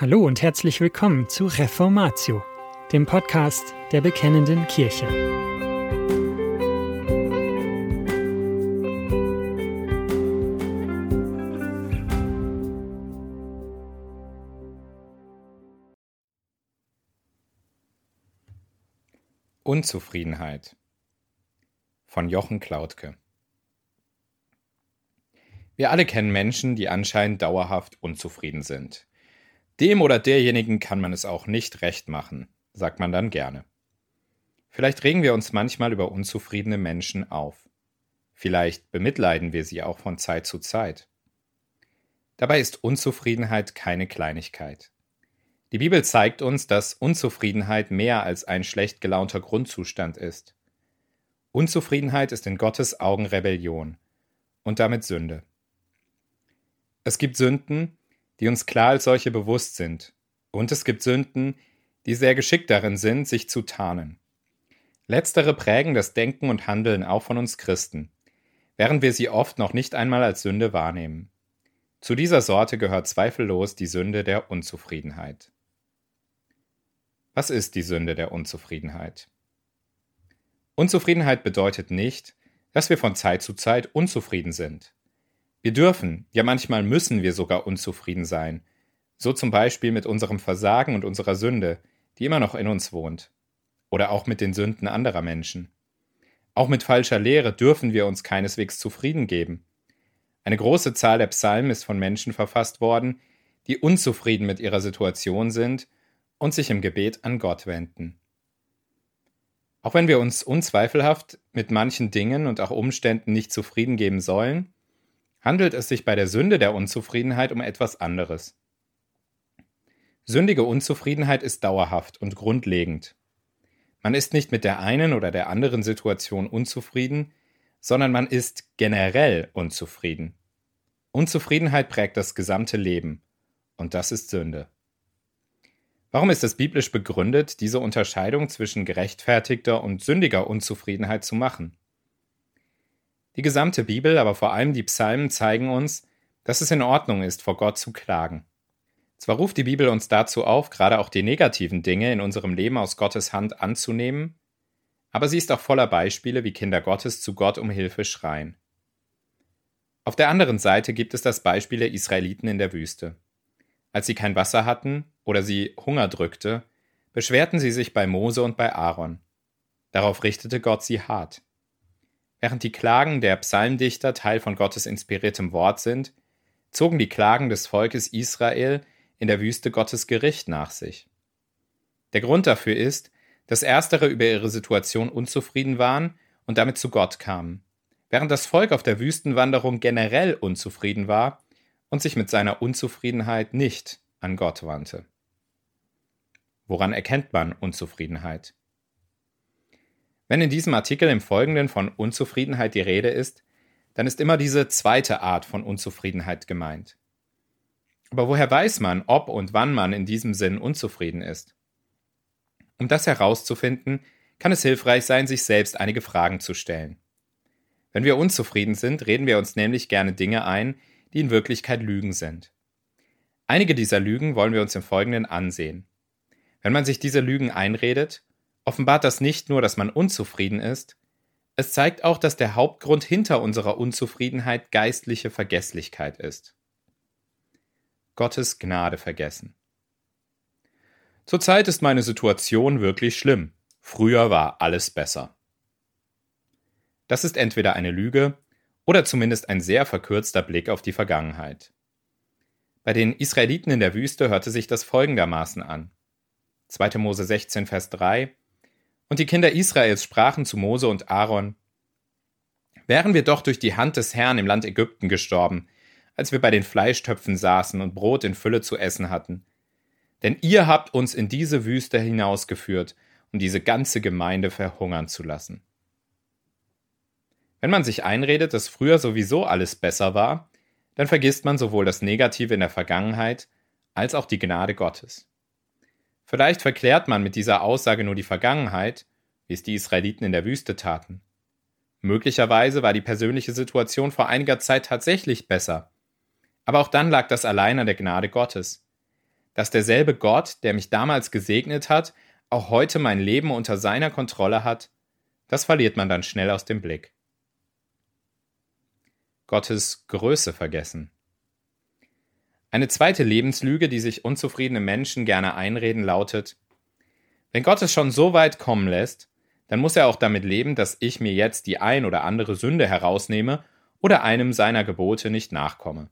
Hallo und herzlich willkommen zu Reformatio, dem Podcast der Bekennenden Kirche. Unzufriedenheit von Jochen Klautke Wir alle kennen Menschen, die anscheinend dauerhaft unzufrieden sind. Dem oder derjenigen kann man es auch nicht recht machen, sagt man dann gerne. Vielleicht regen wir uns manchmal über unzufriedene Menschen auf. Vielleicht bemitleiden wir sie auch von Zeit zu Zeit. Dabei ist Unzufriedenheit keine Kleinigkeit. Die Bibel zeigt uns, dass Unzufriedenheit mehr als ein schlecht gelaunter Grundzustand ist. Unzufriedenheit ist in Gottes Augen Rebellion und damit Sünde. Es gibt Sünden, die uns klar als solche bewusst sind. Und es gibt Sünden, die sehr geschickt darin sind, sich zu tarnen. Letztere prägen das Denken und Handeln auch von uns Christen, während wir sie oft noch nicht einmal als Sünde wahrnehmen. Zu dieser Sorte gehört zweifellos die Sünde der Unzufriedenheit. Was ist die Sünde der Unzufriedenheit? Unzufriedenheit bedeutet nicht, dass wir von Zeit zu Zeit unzufrieden sind. Wir dürfen, ja manchmal müssen wir sogar unzufrieden sein. So zum Beispiel mit unserem Versagen und unserer Sünde, die immer noch in uns wohnt. Oder auch mit den Sünden anderer Menschen. Auch mit falscher Lehre dürfen wir uns keineswegs zufrieden geben. Eine große Zahl der Psalmen ist von Menschen verfasst worden, die unzufrieden mit ihrer Situation sind und sich im Gebet an Gott wenden. Auch wenn wir uns unzweifelhaft mit manchen Dingen und auch Umständen nicht zufrieden geben sollen, handelt es sich bei der Sünde der Unzufriedenheit um etwas anderes. Sündige Unzufriedenheit ist dauerhaft und grundlegend. Man ist nicht mit der einen oder der anderen Situation unzufrieden, sondern man ist generell unzufrieden. Unzufriedenheit prägt das gesamte Leben, und das ist Sünde. Warum ist es biblisch begründet, diese Unterscheidung zwischen gerechtfertigter und sündiger Unzufriedenheit zu machen? Die gesamte Bibel, aber vor allem die Psalmen zeigen uns, dass es in Ordnung ist, vor Gott zu klagen. Zwar ruft die Bibel uns dazu auf, gerade auch die negativen Dinge in unserem Leben aus Gottes Hand anzunehmen, aber sie ist auch voller Beispiele, wie Kinder Gottes zu Gott um Hilfe schreien. Auf der anderen Seite gibt es das Beispiel der Israeliten in der Wüste. Als sie kein Wasser hatten oder sie Hunger drückte, beschwerten sie sich bei Mose und bei Aaron. Darauf richtete Gott sie hart. Während die Klagen der Psalmdichter Teil von Gottes inspiriertem Wort sind, zogen die Klagen des Volkes Israel in der Wüste Gottes Gericht nach sich. Der Grund dafür ist, dass erstere über ihre Situation unzufrieden waren und damit zu Gott kamen, während das Volk auf der Wüstenwanderung generell unzufrieden war und sich mit seiner Unzufriedenheit nicht an Gott wandte. Woran erkennt man Unzufriedenheit? Wenn in diesem Artikel im Folgenden von Unzufriedenheit die Rede ist, dann ist immer diese zweite Art von Unzufriedenheit gemeint. Aber woher weiß man, ob und wann man in diesem Sinn unzufrieden ist? Um das herauszufinden, kann es hilfreich sein, sich selbst einige Fragen zu stellen. Wenn wir unzufrieden sind, reden wir uns nämlich gerne Dinge ein, die in Wirklichkeit Lügen sind. Einige dieser Lügen wollen wir uns im Folgenden ansehen. Wenn man sich diese Lügen einredet, offenbart das nicht nur, dass man unzufrieden ist, es zeigt auch, dass der Hauptgrund hinter unserer Unzufriedenheit geistliche Vergesslichkeit ist. Gottes Gnade vergessen. Zurzeit ist meine Situation wirklich schlimm. Früher war alles besser. Das ist entweder eine Lüge oder zumindest ein sehr verkürzter Blick auf die Vergangenheit. Bei den Israeliten in der Wüste hörte sich das folgendermaßen an. 2. Mose 16, Vers 3 und die Kinder Israels sprachen zu Mose und Aaron, Wären wir doch durch die Hand des Herrn im Land Ägypten gestorben, als wir bei den Fleischtöpfen saßen und Brot in Fülle zu essen hatten. Denn ihr habt uns in diese Wüste hinausgeführt, um diese ganze Gemeinde verhungern zu lassen. Wenn man sich einredet, dass früher sowieso alles besser war, dann vergisst man sowohl das Negative in der Vergangenheit als auch die Gnade Gottes. Vielleicht verklärt man mit dieser Aussage nur die Vergangenheit, wie es die Israeliten in der Wüste taten. Möglicherweise war die persönliche Situation vor einiger Zeit tatsächlich besser. Aber auch dann lag das allein an der Gnade Gottes. dass derselbe Gott, der mich damals gesegnet hat, auch heute mein Leben unter seiner Kontrolle hat, das verliert man dann schnell aus dem Blick. Gottes Größe vergessen. Eine zweite Lebenslüge, die sich unzufriedene Menschen gerne einreden, lautet, wenn Gott es schon so weit kommen lässt, dann muss er auch damit leben, dass ich mir jetzt die ein oder andere Sünde herausnehme oder einem seiner Gebote nicht nachkomme.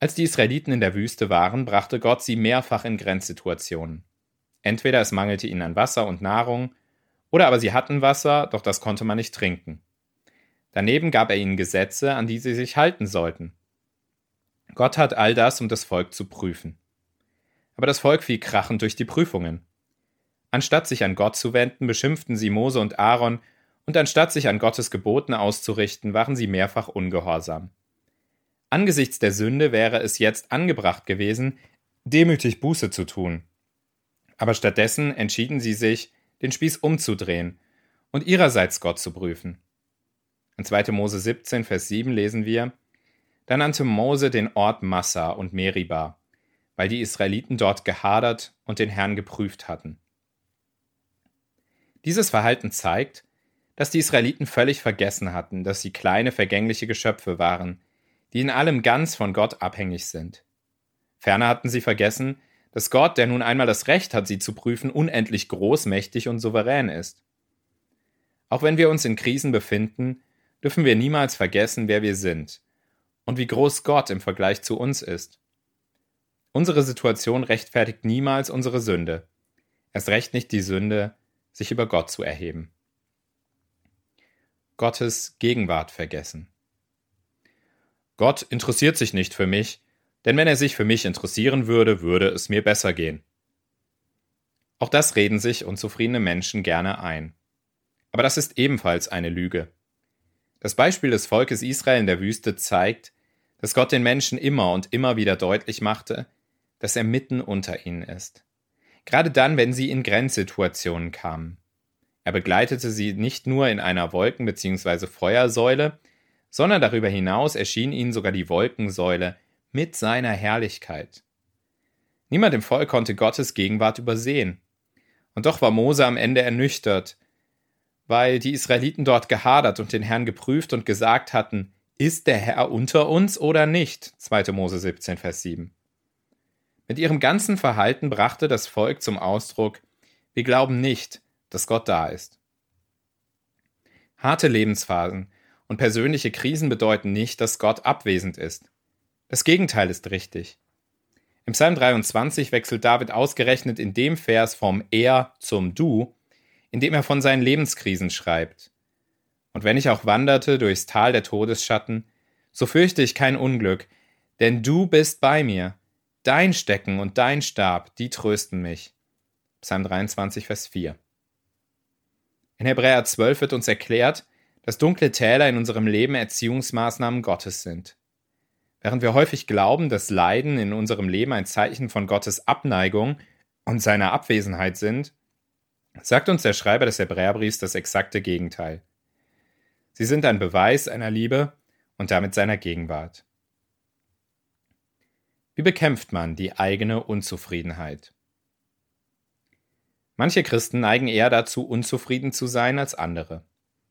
Als die Israeliten in der Wüste waren, brachte Gott sie mehrfach in Grenzsituationen. Entweder es mangelte ihnen an Wasser und Nahrung, oder aber sie hatten Wasser, doch das konnte man nicht trinken. Daneben gab er ihnen Gesetze, an die sie sich halten sollten. Gott hat all das, um das Volk zu prüfen. Aber das Volk fiel krachend durch die Prüfungen. Anstatt sich an Gott zu wenden, beschimpften sie Mose und Aaron, und anstatt sich an Gottes Geboten auszurichten, waren sie mehrfach ungehorsam. Angesichts der Sünde wäre es jetzt angebracht gewesen, demütig Buße zu tun. Aber stattdessen entschieden sie sich, den Spieß umzudrehen und ihrerseits Gott zu prüfen. In 2. Mose 17, Vers 7 lesen wir, Da nannte Mose den Ort Massa und Meriba, weil die Israeliten dort gehadert und den Herrn geprüft hatten. Dieses Verhalten zeigt, dass die Israeliten völlig vergessen hatten, dass sie kleine vergängliche Geschöpfe waren, die in allem ganz von Gott abhängig sind. Ferner hatten sie vergessen, dass Gott, der nun einmal das Recht hat, sie zu prüfen, unendlich großmächtig und souverän ist. Auch wenn wir uns in Krisen befinden, dürfen wir niemals vergessen, wer wir sind und wie groß Gott im Vergleich zu uns ist. Unsere Situation rechtfertigt niemals unsere Sünde, erst recht nicht die Sünde, sich über Gott zu erheben. Gottes Gegenwart vergessen. Gott interessiert sich nicht für mich, denn wenn er sich für mich interessieren würde, würde es mir besser gehen. Auch das reden sich unzufriedene Menschen gerne ein. Aber das ist ebenfalls eine Lüge. Das Beispiel des Volkes Israel in der Wüste zeigt, dass Gott den Menschen immer und immer wieder deutlich machte, dass er mitten unter ihnen ist. Gerade dann, wenn sie in Grenzsituationen kamen. Er begleitete sie nicht nur in einer Wolken- bzw. Feuersäule, sondern darüber hinaus erschien ihnen sogar die Wolkensäule mit seiner Herrlichkeit. Niemand im Volk konnte Gottes Gegenwart übersehen. Und doch war Mose am Ende ernüchtert, weil die Israeliten dort gehadert und den Herrn geprüft und gesagt hatten, ist der Herr unter uns oder nicht? 2. Mose 17, Vers 7. Mit ihrem ganzen Verhalten brachte das Volk zum Ausdruck, wir glauben nicht, dass Gott da ist. Harte Lebensphasen und persönliche Krisen bedeuten nicht, dass Gott abwesend ist. Das Gegenteil ist richtig. Im Psalm 23 wechselt David ausgerechnet in dem Vers vom Er zum Du indem er von seinen Lebenskrisen schreibt. Und wenn ich auch wanderte durchs Tal der Todesschatten, so fürchte ich kein Unglück, denn du bist bei mir. Dein Stecken und dein Stab, die trösten mich. Psalm 23, Vers 4. In Hebräer 12 wird uns erklärt, dass dunkle Täler in unserem Leben Erziehungsmaßnahmen Gottes sind. Während wir häufig glauben, dass Leiden in unserem Leben ein Zeichen von Gottes Abneigung und seiner Abwesenheit sind, sagt uns der Schreiber des Hebräerbriefs das exakte Gegenteil. Sie sind ein Beweis einer Liebe und damit seiner Gegenwart. Wie bekämpft man die eigene Unzufriedenheit? Manche Christen neigen eher dazu, unzufrieden zu sein als andere.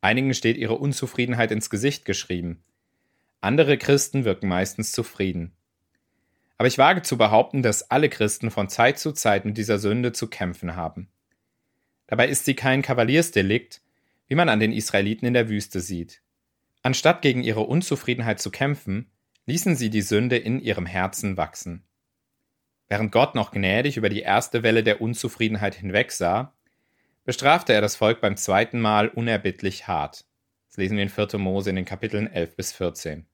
Einigen steht ihre Unzufriedenheit ins Gesicht geschrieben. Andere Christen wirken meistens zufrieden. Aber ich wage zu behaupten, dass alle Christen von Zeit zu Zeit mit dieser Sünde zu kämpfen haben. Dabei ist sie kein Kavaliersdelikt, wie man an den Israeliten in der Wüste sieht. Anstatt gegen ihre Unzufriedenheit zu kämpfen, ließen sie die Sünde in ihrem Herzen wachsen. Während Gott noch gnädig über die erste Welle der Unzufriedenheit hinwegsah, bestrafte er das Volk beim zweiten Mal unerbittlich hart. Das lesen wir in 4. Mose in den Kapiteln 11 bis 14.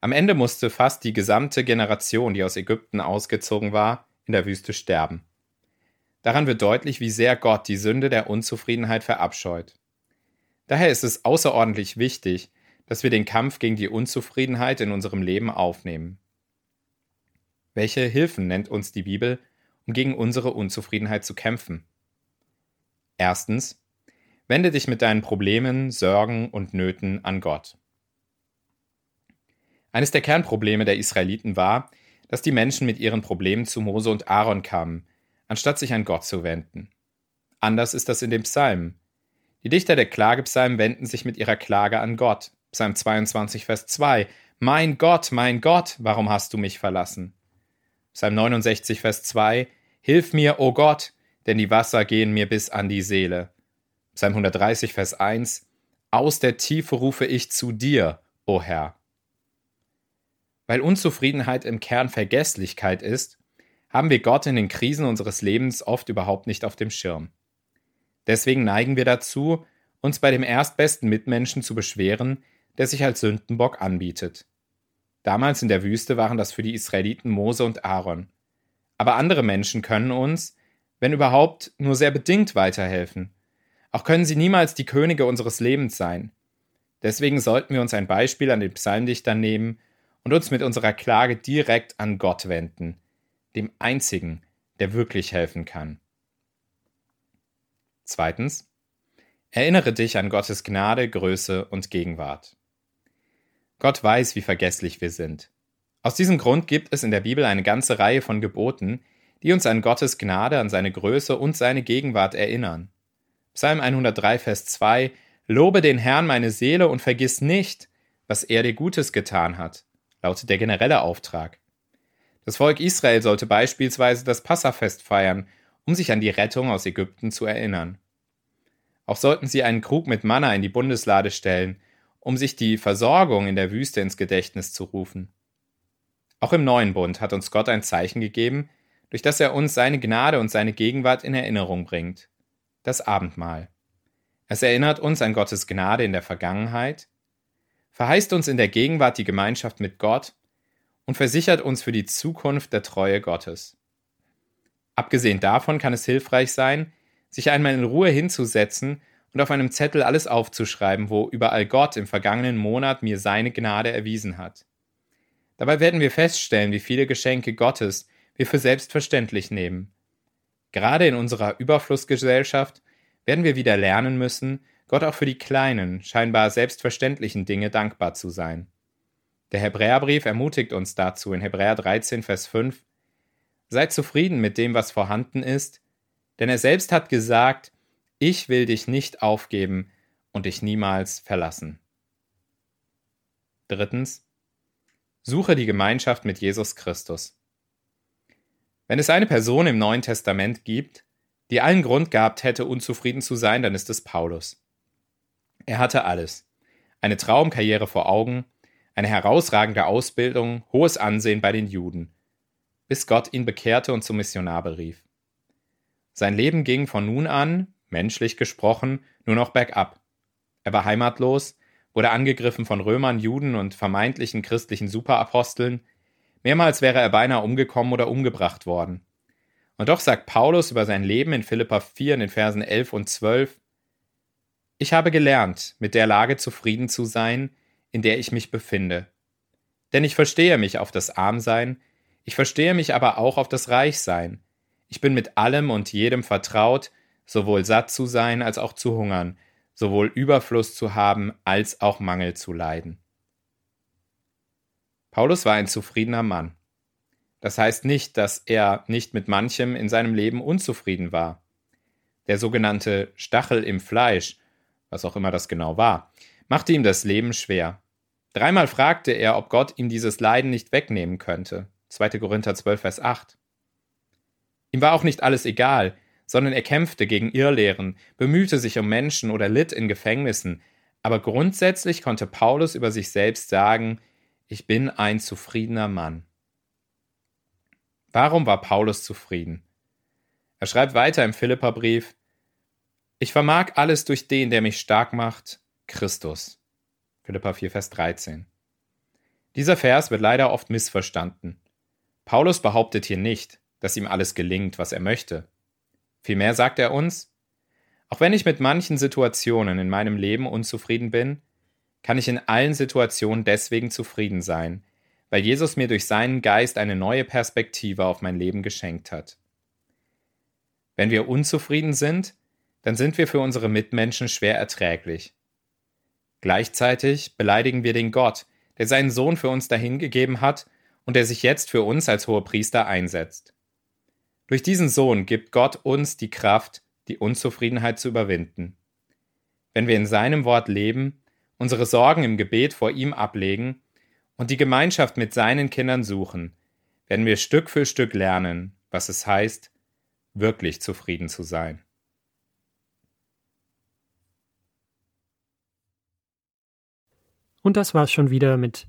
Am Ende musste fast die gesamte Generation, die aus Ägypten ausgezogen war, in der Wüste sterben. Daran wird deutlich, wie sehr Gott die Sünde der Unzufriedenheit verabscheut. Daher ist es außerordentlich wichtig, dass wir den Kampf gegen die Unzufriedenheit in unserem Leben aufnehmen. Welche Hilfen nennt uns die Bibel, um gegen unsere Unzufriedenheit zu kämpfen? Erstens, wende dich mit deinen Problemen, Sorgen und Nöten an Gott. Eines der Kernprobleme der Israeliten war, dass die Menschen mit ihren Problemen zu Mose und Aaron kamen, anstatt sich an Gott zu wenden. Anders ist das in dem Psalm. Die Dichter der Klagepsalmen wenden sich mit ihrer Klage an Gott. Psalm 22, Vers 2. Mein Gott, mein Gott, warum hast du mich verlassen? Psalm 69, Vers 2. Hilf mir, o Gott, denn die Wasser gehen mir bis an die Seele. Psalm 130, Vers 1. Aus der Tiefe rufe ich zu dir, o Herr. Weil Unzufriedenheit im Kern Vergesslichkeit ist, haben wir Gott in den Krisen unseres Lebens oft überhaupt nicht auf dem Schirm. Deswegen neigen wir dazu, uns bei dem erstbesten Mitmenschen zu beschweren, der sich als Sündenbock anbietet. Damals in der Wüste waren das für die Israeliten Mose und Aaron. Aber andere Menschen können uns, wenn überhaupt, nur sehr bedingt weiterhelfen. Auch können sie niemals die Könige unseres Lebens sein. Deswegen sollten wir uns ein Beispiel an den Psalmdichtern nehmen und uns mit unserer Klage direkt an Gott wenden, dem einzigen, der wirklich helfen kann. Zweitens. Erinnere dich an Gottes Gnade, Größe und Gegenwart. Gott weiß, wie vergesslich wir sind. Aus diesem Grund gibt es in der Bibel eine ganze Reihe von Geboten, die uns an Gottes Gnade, an seine Größe und seine Gegenwart erinnern. Psalm 103, Vers 2 Lobe den Herrn meine Seele und vergiss nicht, was er dir Gutes getan hat, lautet der generelle Auftrag. Das Volk Israel sollte beispielsweise das Passafest feiern, um sich an die Rettung aus Ägypten zu erinnern. Auch sollten sie einen Krug mit Manna in die Bundeslade stellen, um sich die Versorgung in der Wüste ins Gedächtnis zu rufen. Auch im neuen Bund hat uns Gott ein Zeichen gegeben, durch das er uns seine Gnade und seine Gegenwart in Erinnerung bringt. Das Abendmahl. Es erinnert uns an Gottes Gnade in der Vergangenheit, verheißt uns in der Gegenwart die Gemeinschaft mit Gott und versichert uns für die Zukunft der Treue Gottes. Abgesehen davon kann es hilfreich sein, sich einmal in Ruhe hinzusetzen und auf einem Zettel alles aufzuschreiben, wo überall Gott im vergangenen Monat mir seine Gnade erwiesen hat. Dabei werden wir feststellen, wie viele Geschenke Gottes wir für selbstverständlich nehmen. Gerade in unserer Überflussgesellschaft werden wir wieder lernen müssen, Gott auch für die kleinen, scheinbar selbstverständlichen Dinge dankbar zu sein. Der Hebräerbrief ermutigt uns dazu in Hebräer 13, Vers 5, Seid zufrieden mit dem, was vorhanden ist, denn er selbst hat gesagt, ich will dich nicht aufgeben und dich niemals verlassen. Drittens. Suche die Gemeinschaft mit Jesus Christus. Wenn es eine Person im Neuen Testament gibt, die allen Grund gehabt hätte, unzufrieden zu sein, dann ist es Paulus. Er hatte alles. Eine Traumkarriere vor Augen, eine herausragende Ausbildung, hohes Ansehen bei den Juden, bis Gott ihn bekehrte und zum Missionar berief. Sein Leben ging von nun an, menschlich gesprochen, nur noch bergab. Er war heimatlos, wurde angegriffen von Römern, Juden und vermeintlichen christlichen Superaposteln. Mehrmals wäre er beinahe umgekommen oder umgebracht worden. Und doch sagt Paulus über sein Leben in Philippa 4 in den Versen 11 und 12, Ich habe gelernt, mit der Lage zufrieden zu sein, in der ich mich befinde. Denn ich verstehe mich auf das Armsein, ich verstehe mich aber auch auf das Reichsein. Ich bin mit allem und jedem vertraut, sowohl satt zu sein als auch zu hungern, sowohl Überfluss zu haben als auch Mangel zu leiden. Paulus war ein zufriedener Mann. Das heißt nicht, dass er nicht mit manchem in seinem Leben unzufrieden war. Der sogenannte Stachel im Fleisch, was auch immer das genau war, machte ihm das Leben schwer. Dreimal fragte er, ob Gott ihm dieses Leiden nicht wegnehmen könnte. 2. Korinther 12, Vers 8. Ihm war auch nicht alles egal, sondern er kämpfte gegen Irrlehren, bemühte sich um Menschen oder litt in Gefängnissen, aber grundsätzlich konnte Paulus über sich selbst sagen, ich bin ein zufriedener Mann. Warum war Paulus zufrieden? Er schreibt weiter im Philipperbrief, ich vermag alles durch den, der mich stark macht, Christus. Philippa 4, Vers 13. Dieser Vers wird leider oft missverstanden. Paulus behauptet hier nicht, dass ihm alles gelingt, was er möchte. Vielmehr sagt er uns, auch wenn ich mit manchen Situationen in meinem Leben unzufrieden bin, kann ich in allen Situationen deswegen zufrieden sein, weil Jesus mir durch seinen Geist eine neue Perspektive auf mein Leben geschenkt hat. Wenn wir unzufrieden sind, dann sind wir für unsere Mitmenschen schwer erträglich. Gleichzeitig beleidigen wir den Gott, der seinen Sohn für uns dahingegeben hat, und der sich jetzt für uns als Hohepriester einsetzt. Durch diesen Sohn gibt Gott uns die Kraft, die Unzufriedenheit zu überwinden. Wenn wir in seinem Wort leben, unsere Sorgen im Gebet vor ihm ablegen und die Gemeinschaft mit seinen Kindern suchen, werden wir Stück für Stück lernen, was es heißt, wirklich zufrieden zu sein. Und das war's schon wieder mit